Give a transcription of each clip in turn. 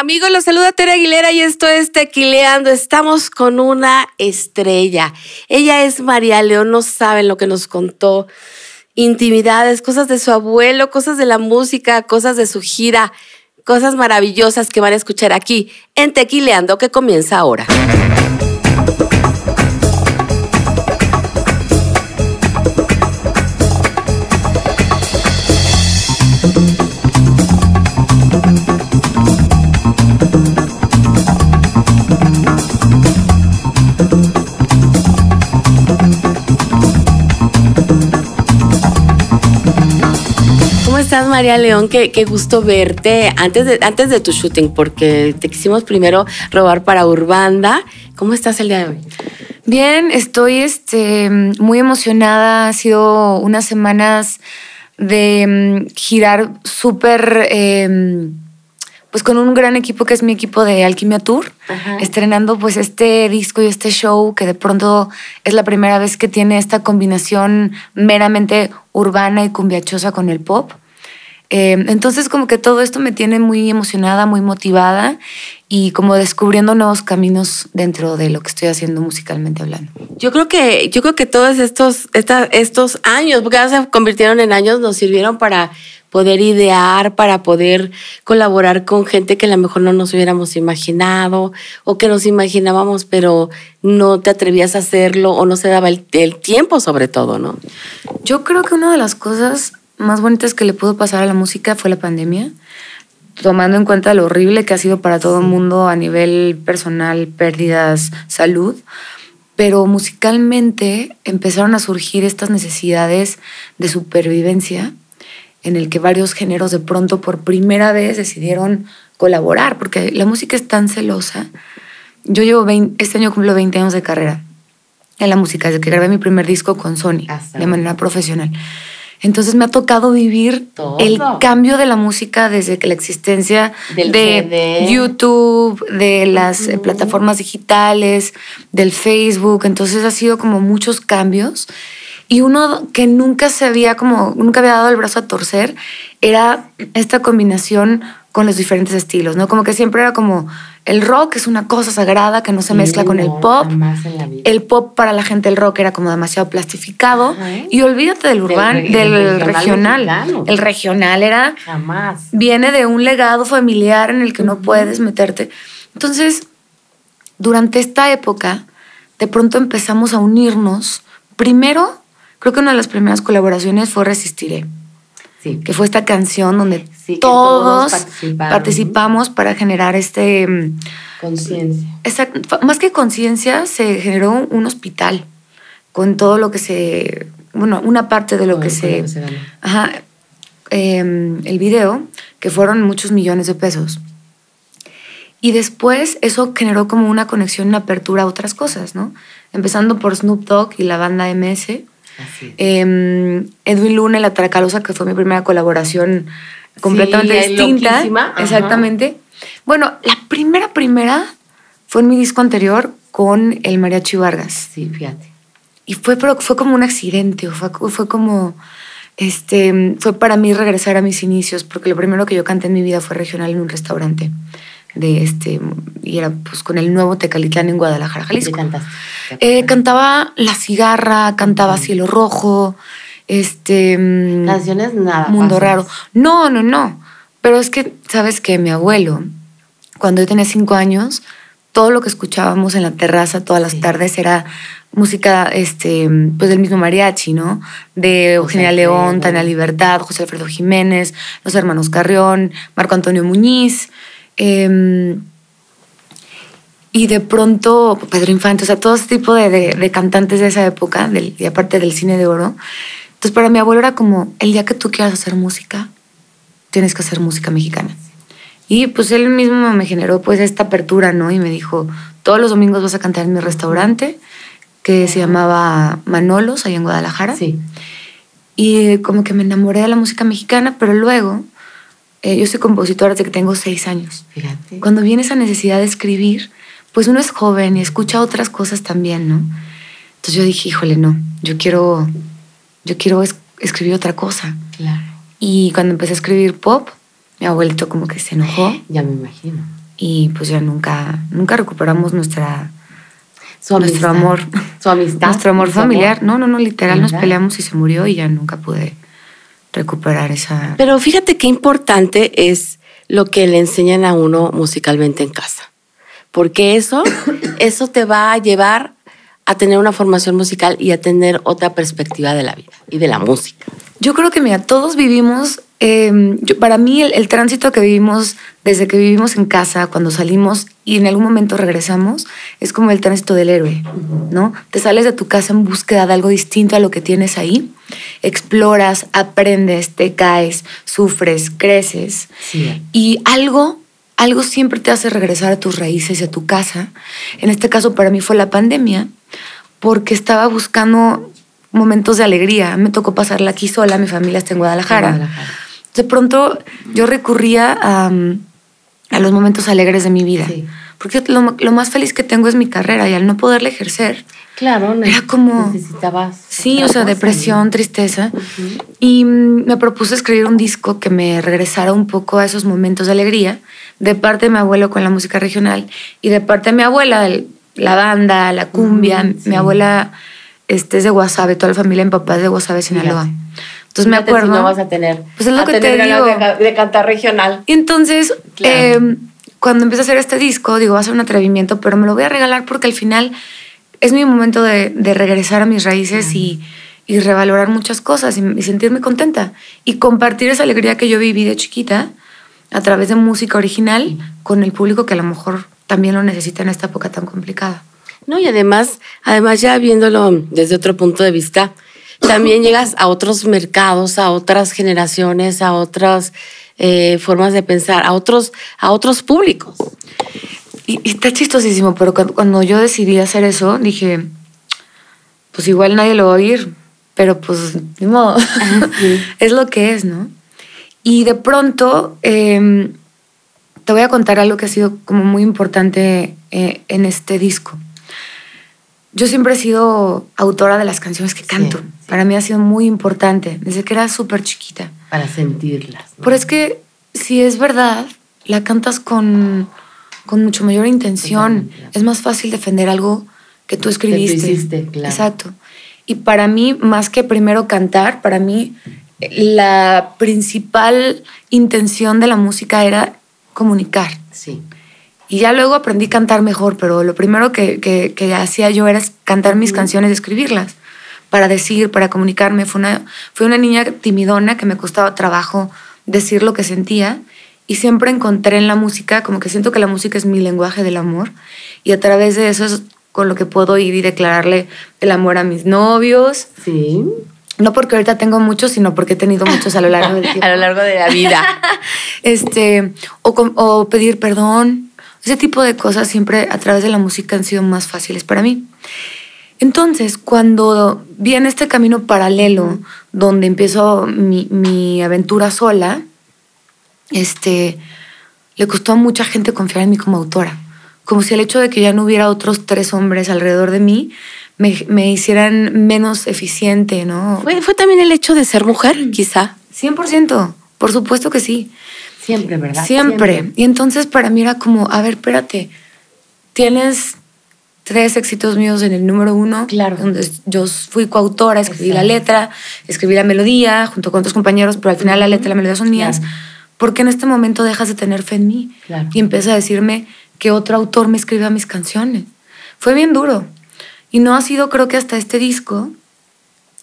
Amigos, los saluda Tere Aguilera y esto es Tequileando. Estamos con una estrella. Ella es María León, no saben lo que nos contó. Intimidades, cosas de su abuelo, cosas de la música, cosas de su gira, cosas maravillosas que van a escuchar aquí en Tequileando que comienza ahora. Estás, María León? Qué, qué, gusto verte antes de, antes de tu shooting, porque te quisimos primero robar para Urbanda. ¿Cómo estás el día de hoy? Bien, estoy este, muy emocionada. Ha sido unas semanas de mm, girar súper, em, pues con un gran equipo que es mi equipo de Alquimia Tour, estrenando pues este disco y este show que de pronto es la primera vez que tiene esta combinación meramente urbana y cumbiachosa con el pop. Em, entonces como que todo esto me tiene muy emocionada, muy motivada y como descubriendo nuevos caminos dentro de lo que estoy haciendo musicalmente hablando. Yo creo que, yo creo que todos estos, estos años, porque ahora se convirtieron en años, nos sirvieron para poder idear, para poder colaborar con gente que a lo mejor no nos hubiéramos imaginado o que nos imaginábamos, pero no te atrevías a hacerlo o no se daba el, el tiempo sobre todo, ¿no? Yo creo que una de las cosas más bonitas que le pudo pasar a la música fue la pandemia, tomando en cuenta lo horrible que ha sido para todo el mundo a nivel personal, pérdidas, salud. Pero musicalmente empezaron a surgir estas necesidades de supervivencia en el que varios géneros de pronto por primera vez decidieron colaborar, porque la música es tan celosa. Yo llevo 20, este año cumplo 20 años de carrera en la música, desde que grabé mi primer disco con Sony, de manera profesional. Entonces me ha tocado vivir el cambio de la música desde que la existencia de YouTube, de las eh, plataformas digitales, del Facebook. Entonces ha sido como muchos cambios. Y uno que nunca se había como, nunca había dado el brazo a torcer, era esta combinación con los diferentes estilos, ¿no? Como que siempre era como el rock es una cosa sagrada que no se mezcla con el pop. El pop para la gente el rock era como demasiado plastificado y olvídate del urbano, del, regional. El regional era jamás viene de un legado familiar en el que no puedes meterte. Entonces, durante esta época, de pronto empezamos a unirnos. Primero, creo que una de las primeras colaboraciones fue Resistiré que fue esta canción donde todos, participamos para generar este... Mm, conciencia. Más que conciencia, se generó un hospital con todo lo que se... Bueno, una parte de lo que se... ajá, em, el video, que fueron muchos millones de pesos. Y después eso generó como una conexión, una apertura a otras cosas, ¿no? Empezando por Snoop Dogg y la banda MS, eh, Edwin Luna La Tracalosa, que fue mi primera colaboración completamente distinta. Exactamente. Bueno, la primera, primera fue en mi disco anterior con el Mariachi Vargas. Sí, fíjate. Y fue, fue como un accidente, fue, fue como, este, fue para mí regresar a mis inicios, porque lo primero que yo canté en mi vida fue regional en un restaurante de este, y era pues con el nuevo Tecalitlán en Guadalajara, Jalisco. ¿Qué eh, cantaba La Cigarra, cantaba Cielo Rojo, este... Mm, Canciones nada. Mundo Raro. No, no, no. Pero es que, ¿sabes que Mi abuelo, cuando yo tenía cinco años, todo lo que escuchábamos en la terraza todas las tardes era música este, pues del mismo mariachi, ¿no? De Eugenia León, Tania Libertad, José Alfredo Jiménez, los hermanos Carrión, Marco Antonio Muñiz. Em, y de pronto, Pedro Infante, o sea, todo ese tipo de, cantantes de esa época, del, y aparte del cine de oro. Entonces, para mi abuelo era como, el día que tú quieras hacer música, tienes que hacer música mexicana. Y pues él mismo me generó pues esta apertura, ¿no? Y me dijo, todos los domingos vas a cantar en mi restaurante, que se llamaba Manolos, ahí en Guadalajara. Sí. Y como que me enamoré de la música mexicana, pero luego eh, yo soy compositora desde que tengo seis años. Fíjate. Cuando viene esa necesidad de escribir, pues uno es joven y escucha otras cosas también, ¿no? Entonces yo dije, híjole, no, yo quiero, yo quiero escribir otra cosa. Claro. Y cuando empecé a escribir pop, mi abuelito como que se enojó. Ya me imagino. y pues ya nunca, nunca recuperamos nuestra, Su nuestro amor. Su amistad. Nuestro amor familiar. No, no, no, literal nos peleamos y se murió y ya nunca pude recuperar esa... Pero fíjate qué importante es lo que le enseñan a uno musicalmente en casa. Porque eso, eso te va a llevar a tener una formación musical y a tener otra perspectiva de la vida y de la música. Yo creo que, mira, todos vivimos, eh, yo- para mí el, el tránsito que vivimos desde que vivimos en casa, cuando salimos y en algún momento regresamos, es como el tránsito del héroe, ¿no? Te sales de tu casa en búsqueda de algo distinto a lo que tienes ahí, exploras, aprendes, te caes, sufres, creces Sí. y algo, algo siempre te hace regresar a tus raíces y a tu casa. En este caso para mí fue la pandemia, porque estaba buscando momentos de alegría. Me tocó pasarla aquí sola, mi familia está en Guadalajara. De pronto yo recurría a, a los momentos alegres de mi vida. Sí. Porque lo, lo más feliz que tengo es mi carrera y al no poderla ejercer, Claro, Era como- necesitabas. sí, o sea, depresión, tristeza. Ujú. Y mm, me propuse escribir un disco que me regresara un poco a esos momentos de alegría, de parte de mi abuelo con la música regional y de parte de mi abuela, el- la banda, la cumbia. Sí. Mi abuela este, es de Guasave, toda la familia mi papá es de Guasave, Sinaloa. Fíjate. Entonces me si acuerdo. no vas a tener. Pues es lo a que te digo. De, ca- de cantar regional. Y entonces, Claro. eh, cuando empecé a hacer este disco, digo, va a ser un atrevimiento, pero me lo voy a regalar porque al final es mi momento de, de regresar a mis raíces y, y revalorar muchas cosas y, y sentirme contenta. Y compartir esa alegría que yo viví de chiquita a través de música original con el público que a lo mejor también lo necesita en esta época tan complicada. No, y además, además ya viéndolo desde otro punto de vista, también llegas a otros mercados, a otras generaciones, a otras eh, formas de pensar, a otros, a otros públicos. Y, y está chistosísimo, pero cuando, cuando yo decidí hacer eso, dije, pues igual nadie lo va a oír, pero pues ni modo, sí. es lo que es, ¿no? Y de pronto eh, te voy a contar algo que ha sido como muy importante eh, en este disco. Yo siempre he sido autora de las canciones que canto. sí. Para mí ha sido muy importante, desde que era súper chiquita. Para sentirlas. ¿no? Pero es que si es verdad, la cantas con, con mucho mayor intención. Es más fácil defender algo que tú escribiste. hiciste, claro. Exacto. Y para mí, más que primero cantar, para mí la principal intención de la música era comunicar. Sí. Y ya luego aprendí a cantar mejor, pero lo primero que, que- que hacía yo era cantar mis canciones y escribirlas para decir, para comunicarme. Fue una, fui una niña timidona que me costaba trabajo decir lo que sentía y siempre encontré en la música, como que siento que la música es mi lenguaje del amor y a través de eso es con lo que puedo ir y declararle el amor a mis novios. Sí. No porque ahorita tengo muchos, sino porque he tenido muchos a lo largo del tiempo A lo largo de la vida. este, o, pedir perdón. Ese tipo de cosas siempre a través de la música han sido más fáciles para mí. Entonces, cuando viene este camino paralelo, donde empiezo mi, mi aventura sola, este, le costó a mucha gente confiar en mí como autora. Como si el hecho de que ya no hubiera otros tres hombres alrededor de mí me, me hicieran menos eficiente, ¿no? Fue, fue también el hecho de ser mujer, quizá. 100%, por supuesto que sí. Siempre, ¿verdad? Siempre. Y entonces para mí era como, a ver, espérate, tienes tres éxitos míos en el número uno, Claro. donde yo fui coautora, escribí la letra, escribí la melodía junto con otros compañeros, pero al final la letra y la melodía son mías. Claro. porque en este momento dejas de tener fe en mí? Claro. Y empieza a decirme que otro autor me escriba mis canciones. Fue bien duro. Y no ha sido, creo que hasta este disco,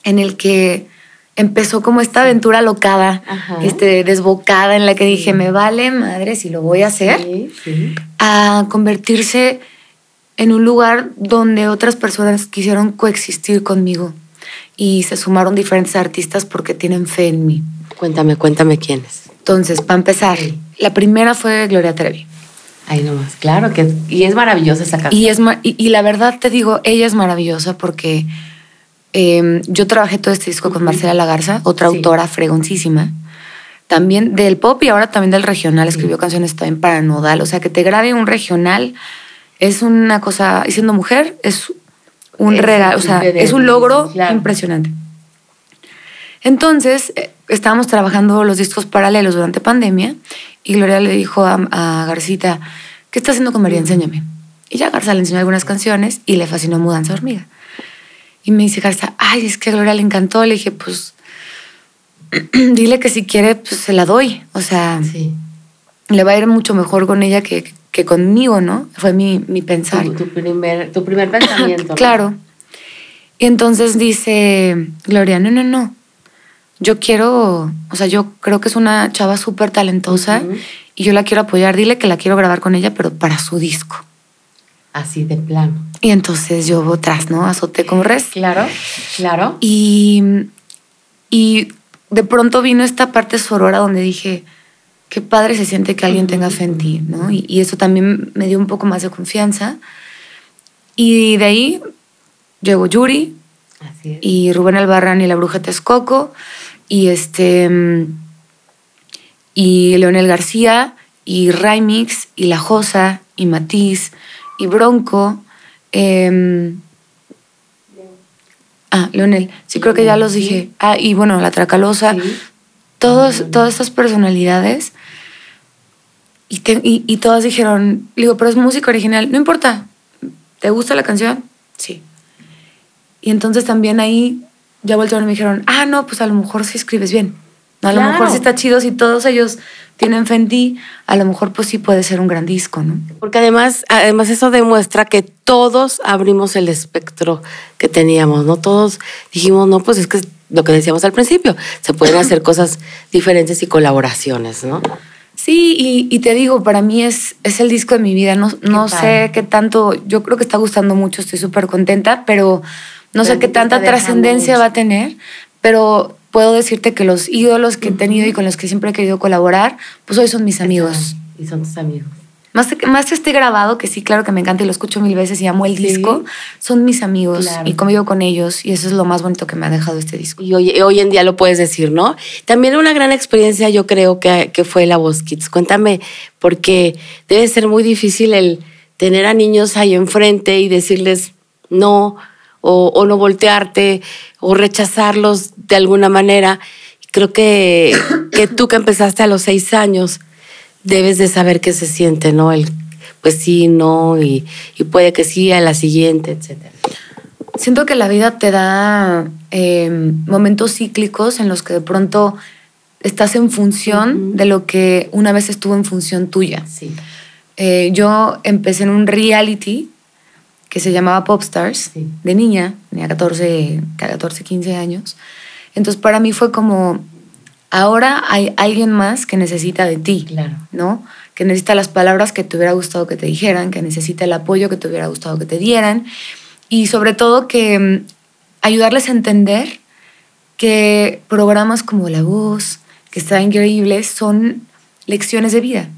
en el que empezó como esta aventura locada, Ajá. este, desbocada, en la que dije, me vale madre si lo voy a hacer, Sí, sí. a convertirse en un lugar donde otras personas quisieron coexistir conmigo y se sumaron diferentes artistas porque tienen fe en mí. Cuéntame, cuéntame quiénes. Entonces, para empezar, la primera fue Gloria Trevi. Ahí nomás, claro que y es maravillosa esa canción. Y, es, y, y la verdad te digo, ella es maravillosa porque eh, yo trabajé todo este disco con Marcela Lagarza, otra Sí. autora fregoncísima, también del pop y ahora también del regional, escribió canciones también para Nodal, o sea, que te grabe un regional es una cosa, y siendo mujer, es un regalo, o sea, es un logro claro. impresionante. Entonces, eh, estábamos trabajando los discos paralelos durante pandemia y Gloria le dijo a, a Garcita, ¿qué está haciendo con María? Enséñame. Y ya Garza le enseñó algunas canciones y le fascinó Mudanza Hormiga. Y me dice Garza, ay, es que a Gloria le encantó. Le dije, pues, dile que si quiere, pues se la doy. O sea, le va a ir mucho mejor con ella que, que conmigo, ¿no? Fue mi, mi pensar. Tu, primer, tu primer pensamiento. claro. Y entonces dice Gloria, no, no, no. Yo quiero, o sea, yo creo que es una chava súper talentosa y yo la quiero apoyar. Dile que la quiero grabar con ella, pero para su disco. Así de plano. Y entonces yo atrás, ¿no? Azoté con res. Claro, claro. Y, y de pronto vino esta parte sorora donde dije, qué padre se siente que alguien tenga fe en ti, ¿no? Y, y, eso también me dio un poco más de confianza. Y de ahí llegó Yuri y Rubén Albarrán y la Bruja Texcoco y este y Leonel García y Raimix y La Josa y Matiz y Bronco. Em, ah, Leonel, sí creo que ya los dije. Ah, y bueno, La Tracalosa. Todos, todas estas personalidades. Y, y, todas dijeron, digo, pero es música original. No importa. ¿Te gusta la canción? Sí. Y entonces también ahí ya voltearon y me dijeron, ah, no, pues a lo mejor sí escribes bien. A lo mejor sí está chido si todos ellos tienen fe en ti, a lo mejor pues sí puede ser un gran disco, ¿no? Porque además, además eso demuestra que todos abrimos el espectro que teníamos, ¿no? Todos dijimos, no, pues es que lo que decíamos al principio, se pueden hacer cosas diferentes y colaboraciones, ¿no? Sí, y, te digo, para mí es, es el disco de mi vida. No, no sé qué tanto, yo creo que está gustando mucho, estoy súper contenta, pero no sé qué tanta trascendencia va a tener, pero puedo decirte que los ídolos que he tenido y con los que siempre he querido colaborar, pues hoy son mis amigos. Y son tus amigos. Más, más que esté grabado, que sí, claro que me encanta y lo escucho mil veces y amo el disco, son mis amigos y convivo con ellos y eso es lo más bonito que me ha dejado este disco. Y hoy, hoy en día lo puedes decir, ¿no? También una gran experiencia yo creo que, que fue la Voz Kids. Cuéntame, porque debe ser muy difícil el tener a niños ahí enfrente y decirles no, o, no voltearte o rechazarlos de alguna manera. Creo que, que tú que empezaste a los seis años debes de saber qué se siente, ¿no? El pues sí, no, y, puede que sí a la siguiente, etc. Siento que la vida te da em, momentos cíclicos en los que de pronto estás en función de lo que una vez estuvo en función tuya. Sí. Eh, yo empecé en un reality que se llamaba Popstars, de niña, tenía 14, 14, 15 años. Entonces para mí fue como, ahora hay alguien más que necesita de ti, claro. ¿no? Que necesita las palabras que te hubiera gustado que te dijeran, que necesita el apoyo que te hubiera gustado que te dieran y sobre todo que mm, ayudarles a entender que programas como La Voz, que está increíble, son lecciones de vida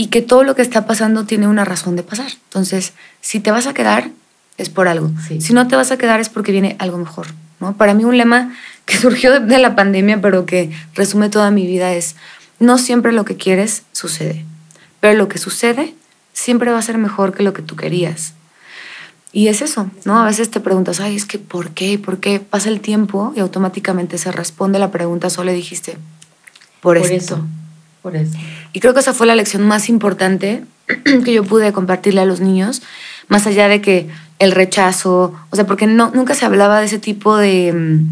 y que todo lo que está pasando tiene una razón de pasar. Entonces, si te vas a quedar, es por algo. Si no te vas a quedar, es porque viene algo mejor. ¿no? Para mí un lema que surgió de la pandemia, pero que resume toda mi vida es, no siempre lo que quieres sucede, pero lo que sucede siempre va a ser mejor que lo que tú querías. Y es eso, ¿no? A veces te preguntas, ay, es que ¿por qué? ¿Por qué? Pasa el tiempo y automáticamente se responde la pregunta, solo dijiste, por, por Eso. Por eso. Y creo que esa fue la lección más importante que yo pude compartirle a los niños, más allá de que el rechazo, o sea, porque no, nunca se hablaba de ese tipo de... Mm,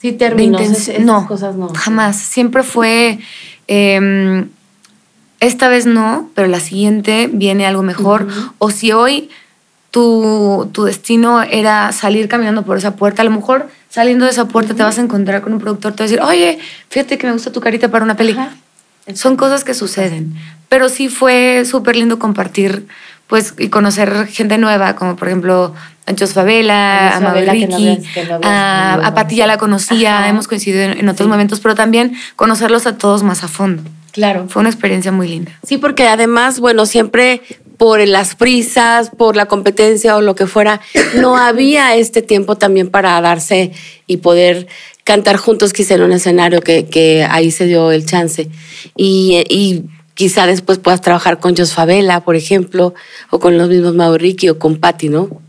sí, términos, no, cosas no. Jamás. Siempre fue... Em, esta vez no, pero la siguiente viene algo mejor. O si hoy tu, tu, destino era salir caminando por esa puerta, a lo mejor saliendo de esa puerta te vas a encontrar con un productor, te va a decir, oye, fíjate que me gusta tu carita para una película. Son cosas que suceden. Pero sí fue súper lindo compartir pues y conocer gente nueva, como por ejemplo a Jos Favela, a Mabel Ricky, a, a Pati ya la conocía, hemos coincidido en, otros momentos, pero también conocerlos a todos más a fondo. Claro. Fue una experiencia muy linda. Sí, porque además, bueno, siempre por las prisas, por la competencia o lo que fuera, no había este tiempo también para darse y poder cantar juntos quizá en un escenario que, que ahí se dio el chance. Y, y, quizá después puedas trabajar con Jos Favela, por ejemplo, o con los mismos Mauricio o con Patti, ¿no?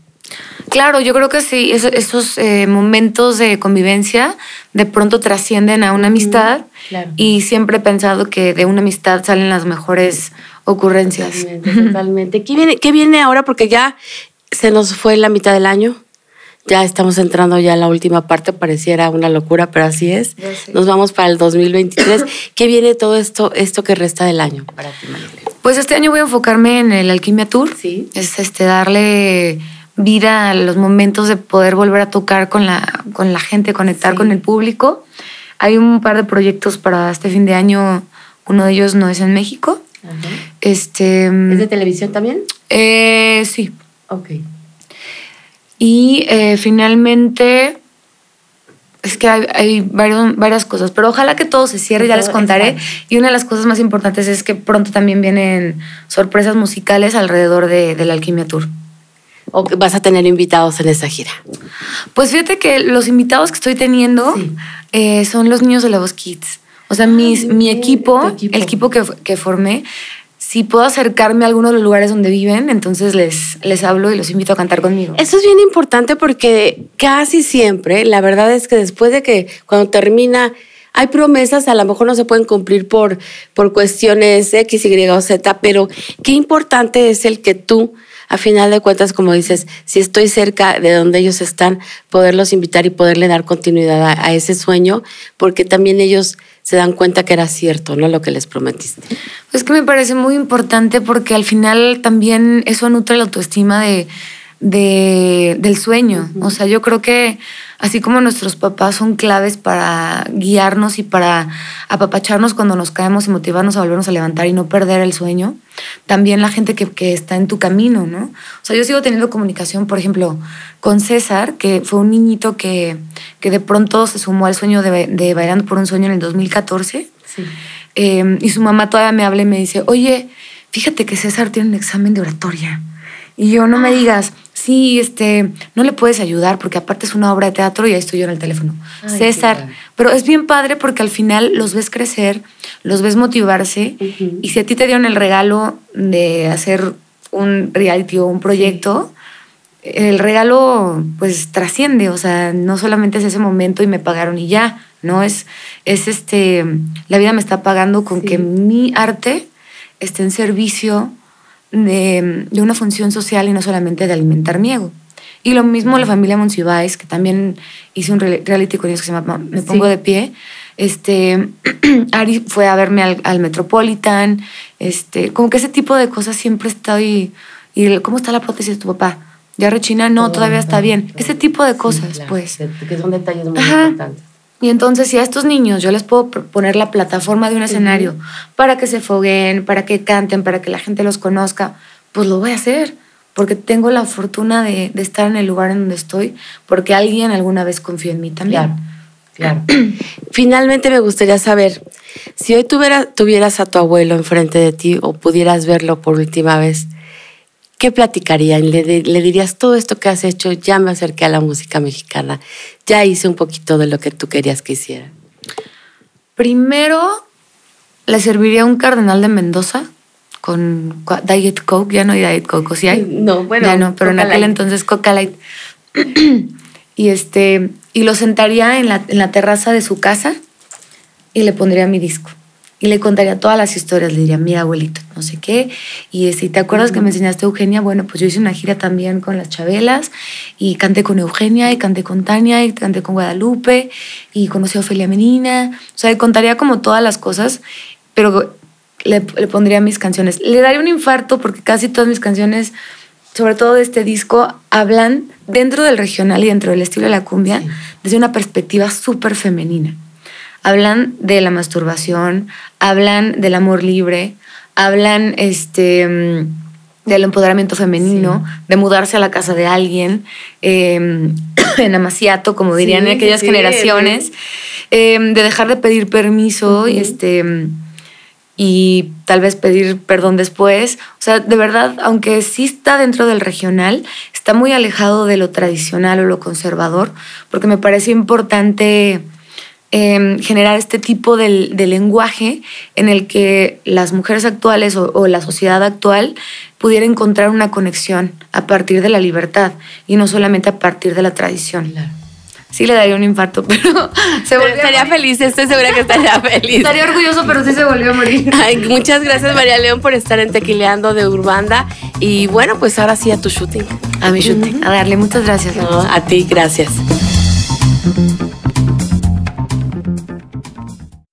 Claro, yo creo que sí, esos, eh, momentos de convivencia de pronto trascienden a una amistad y siempre he pensado que de una amistad salen las mejores ocurrencias. Totalmente, totalmente. ¿Qué viene, ¿Qué viene ahora? Porque ya se nos fue la mitad del año. Ya estamos entrando ya en la última parte, pareciera una locura, pero así es. Nos vamos para el 2023. ¿Qué viene todo esto, esto que resta del año para ti, Pues este año voy a enfocarme en el Alquimia Tour. Sí. Es este, darle vida a los momentos de poder volver a tocar con la, con la gente, conectar con el público. Hay un par de proyectos para este fin de año. Uno de ellos no es en México. Este, ¿Es de televisión también? Eh, sí. Ok. Y eh, finalmente, es que hay, varias cosas, pero ojalá que todo se cierre, ya les contaré. Y una de las cosas más importantes es que pronto también vienen sorpresas musicales alrededor de, la Alquimia Tour. ¿O vas a tener invitados en esa gira? Pues fíjate que los invitados que estoy teniendo eh, son los niños de la Voz Kids. O sea, mis, mi equipo, el equipo que, que formé, si puedo acercarme a alguno de los lugares donde viven, entonces les, les hablo y los invito a cantar conmigo. Eso es bien importante porque casi siempre, la verdad es que después de que cuando termina, hay promesas, a lo mejor no se pueden cumplir por, por cuestiones X, Y o Z, pero qué importante es el que tú, a final de cuentas, como dices, si estoy cerca de donde ellos están, poderlos invitar y poderle dar continuidad a, ese sueño, porque también ellos se dan cuenta que era cierto, ¿no? Lo que les prometiste. Es que me parece muy importante porque al final también eso nutre la autoestima de, del sueño. O sea, yo creo que así como nuestros papás son claves para guiarnos y para apapacharnos cuando nos caemos y motivarnos a volvernos a levantar y no perder el sueño, también la gente que, que, está en tu camino, ¿no? O sea, yo sigo teniendo comunicación, por ejemplo, con César, que fue un niñito que, que de pronto se sumó al sueño de, de Bailando por un Sueño en el 2014. Sí. Em, y su mamá todavía me habla y me dice, oye, fíjate que César tiene un examen de oratoria. Y yo, no me ah. digas, sí, este, no le puedes ayudar porque aparte es una obra de teatro y ahí estoy yo en el teléfono. César, pero es bien padre porque al final los ves crecer, los ves motivarse y si a ti te dieron el regalo de hacer un reality o un proyecto, el regalo pues trasciende, o sea, no solamente es ese momento y me pagaron y ya, no es, es este, la vida me está pagando con que mi arte esté en servicio de, una función social y no solamente de alimentar mi ego. Y lo mismo la familia Monsiváis, que también hice un reality con ellos que se llama Me Pongo de Pie. Este, Ari fue a verme al, Metropolitan. Este, como que ese tipo de cosas siempre estoy. ¿Y cómo está la prótesis de tu papá? ¿Ya rechina? No, todavía está bien. Ese tipo de cosas, pues. Que son detalles muy importantes. Y entonces, si a estos niños yo les puedo poner la plataforma de un escenario para que se foguen, para que canten, para que la gente los conozca, pues lo voy a hacer, porque tengo la fortuna de, estar en el lugar en donde estoy, porque alguien alguna vez confió en mí también. Claro. Finalmente me gustaría saber, si hoy tuvieras a tu abuelo enfrente de ti o pudieras verlo por última vez, ¿qué platicarían? ¿Le, dirías todo esto que has hecho? Ya me acerqué a la música mexicana, ya hice un poquito de lo que tú querías que hiciera. Primero, le serviría un cardenal de Mendoza con Diet Coke, ya no hay Diet Coke, ¿o sí hay? No, bueno. Ya no, pero en aquel entonces Coca Light. y este, y lo sentaría en la, en la terraza de su casa y le pondría mi disco y le contaría todas las historias. Le diría, mira, abuelito, no sé qué. Y si te acuerdas que me enseñaste Eugenia, bueno, pues yo hice una gira también con las Chabelas y canté con Eugenia y canté con Tania y canté con Guadalupe y conocí a Ofelia Menina. O sea, le contaría como todas las cosas, pero le, pondría mis canciones. Le daría un infarto porque casi todas mis canciones, sobre todo de este disco, hablan dentro del regional y dentro del estilo de la cumbia desde una perspectiva súper femenina hablan de la masturbación, hablan del amor libre, hablan este, mm, del empoderamiento femenino, de mudarse a la casa de alguien, em, en amaciato, como dirían en aquellas generaciones, em, de dejar de pedir permiso y este y tal vez pedir perdón después. O sea, de verdad, aunque sí está dentro del regional, está muy alejado de lo tradicional o lo conservador, porque me parece importante Em, generar este tipo de, lenguaje en el que las mujeres actuales o, la sociedad actual pudiera encontrar una conexión a partir de la libertad y no solamente a partir de la tradición. sí le daría un infarto, pero se volvió estaría feliz, estoy segura que estaría feliz. estaría orgulloso, pero sí se volvió a morir. muchas gracias María León por estar en Tequileando de Urbanda y bueno, pues ahora sí a tu shooting. A mi shooting, a darle muchas gracias. a ti, gracias.